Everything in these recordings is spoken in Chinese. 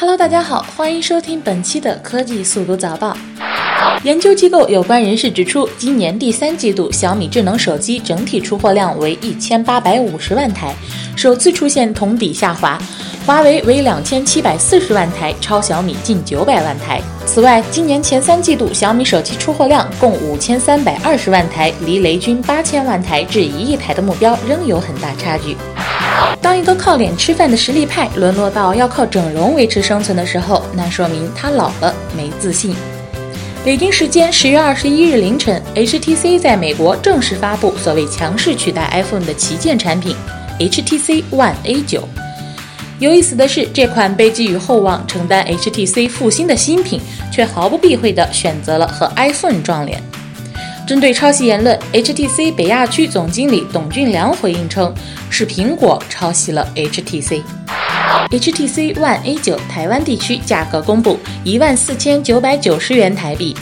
Hello，大家好，欢迎收听本期的科技速读早报。研究机构有关人士指出，今年第三季度小米智能手机整体出货量为一千八百五十万台，首次出现同比下滑。华为为两千七百四十万台，超小米近九百万台。此外，今年前三季度小米手机出货量共五千三百二十万台，离雷军八千万台至一亿台的目标仍有很大差距。当一个靠脸吃饭的实力派沦落到要靠整容维持生存的时候，那说明他老了，没自信。北京时间十月二十一日凌晨，HTC 在美国正式发布所谓强势取代 iPhone 的旗舰产品 HTC One A9。有意思的是，这款被寄予厚望、承担 HTC 复兴的新品，却毫不避讳地选择了和 iPhone 撞脸。针对抄袭言论，HTC 北亚区总经理董俊良回应称，是苹果抄袭了 HTC。HTC One A9 台湾地区价格公布，一万四千九百九十元台币。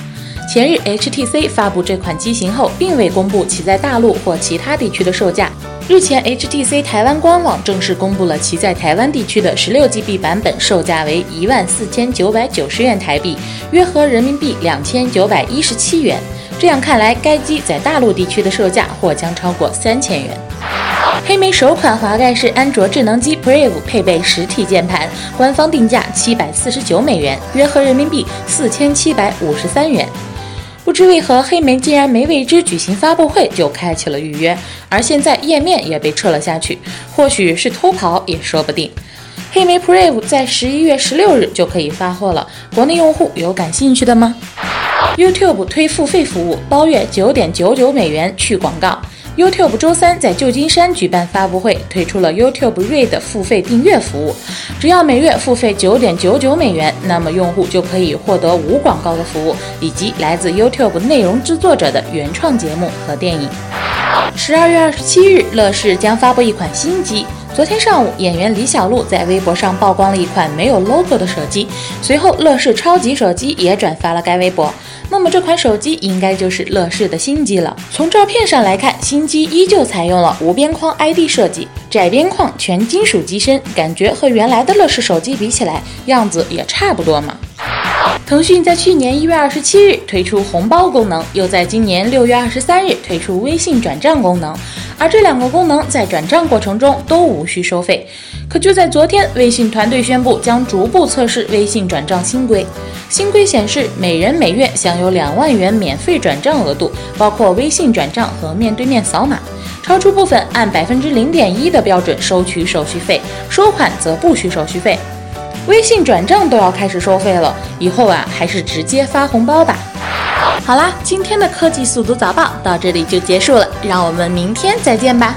前日，HTC 发布这款机型后，并未公布其在大陆或其他地区的售价。日前，HTC 台湾官网正式公布了其在台湾地区的十六 GB 版本售价为一万四千九百九十元台币，约合人民币两千九百一十七元。这样看来，该机在大陆地区的售价或将超过三千元。黑莓首款滑盖式安卓智能机 Brave 配备实体键盘，官方定价七百四十九美元，约合人民币四千七百五十三元。不知为何，黑莓竟然没为之举行发布会就开启了预约，而现在页面也被撤了下去，或许是偷跑也说不定。黑莓 Brave 在十一月十六日就可以发货了，国内用户有感兴趣的吗？YouTube 推付费服务，包月九点九九美元去广告。YouTube 周三在旧金山举办发布会，推出了 YouTube Red 付费订阅服务。只要每月付费九点九九美元，那么用户就可以获得无广告的服务，以及来自 YouTube 内容制作者的原创节目和电影。十二月二十七日，乐视将发布一款新机。昨天上午，演员李小璐在微博上曝光了一款没有 logo 的手机，随后乐视超级手机也转发了该微博。那么这款手机应该就是乐视的新机了。从照片上来看，新机依旧采用了无边框 ID 设计，窄边框全金属机身，感觉和原来的乐视手机比起来，样子也差不多嘛。腾讯在去年一月二十七日推出红包功能，又在今年六月二十三日推出微信转账功能，而这两个功能在转账过程中都无需收费。可就在昨天，微信团队宣布将逐步测试微信转账新规。新规显示，每人每月享有两万元免费转账额度，包括微信转账和面对面扫码。超出部分按百分之零点一的标准收取手续费，收款则不需手续费。微信转账都要开始收费了，以后啊还是直接发红包吧。好啦，今天的科技速读早报到这里就结束了，让我们明天再见吧。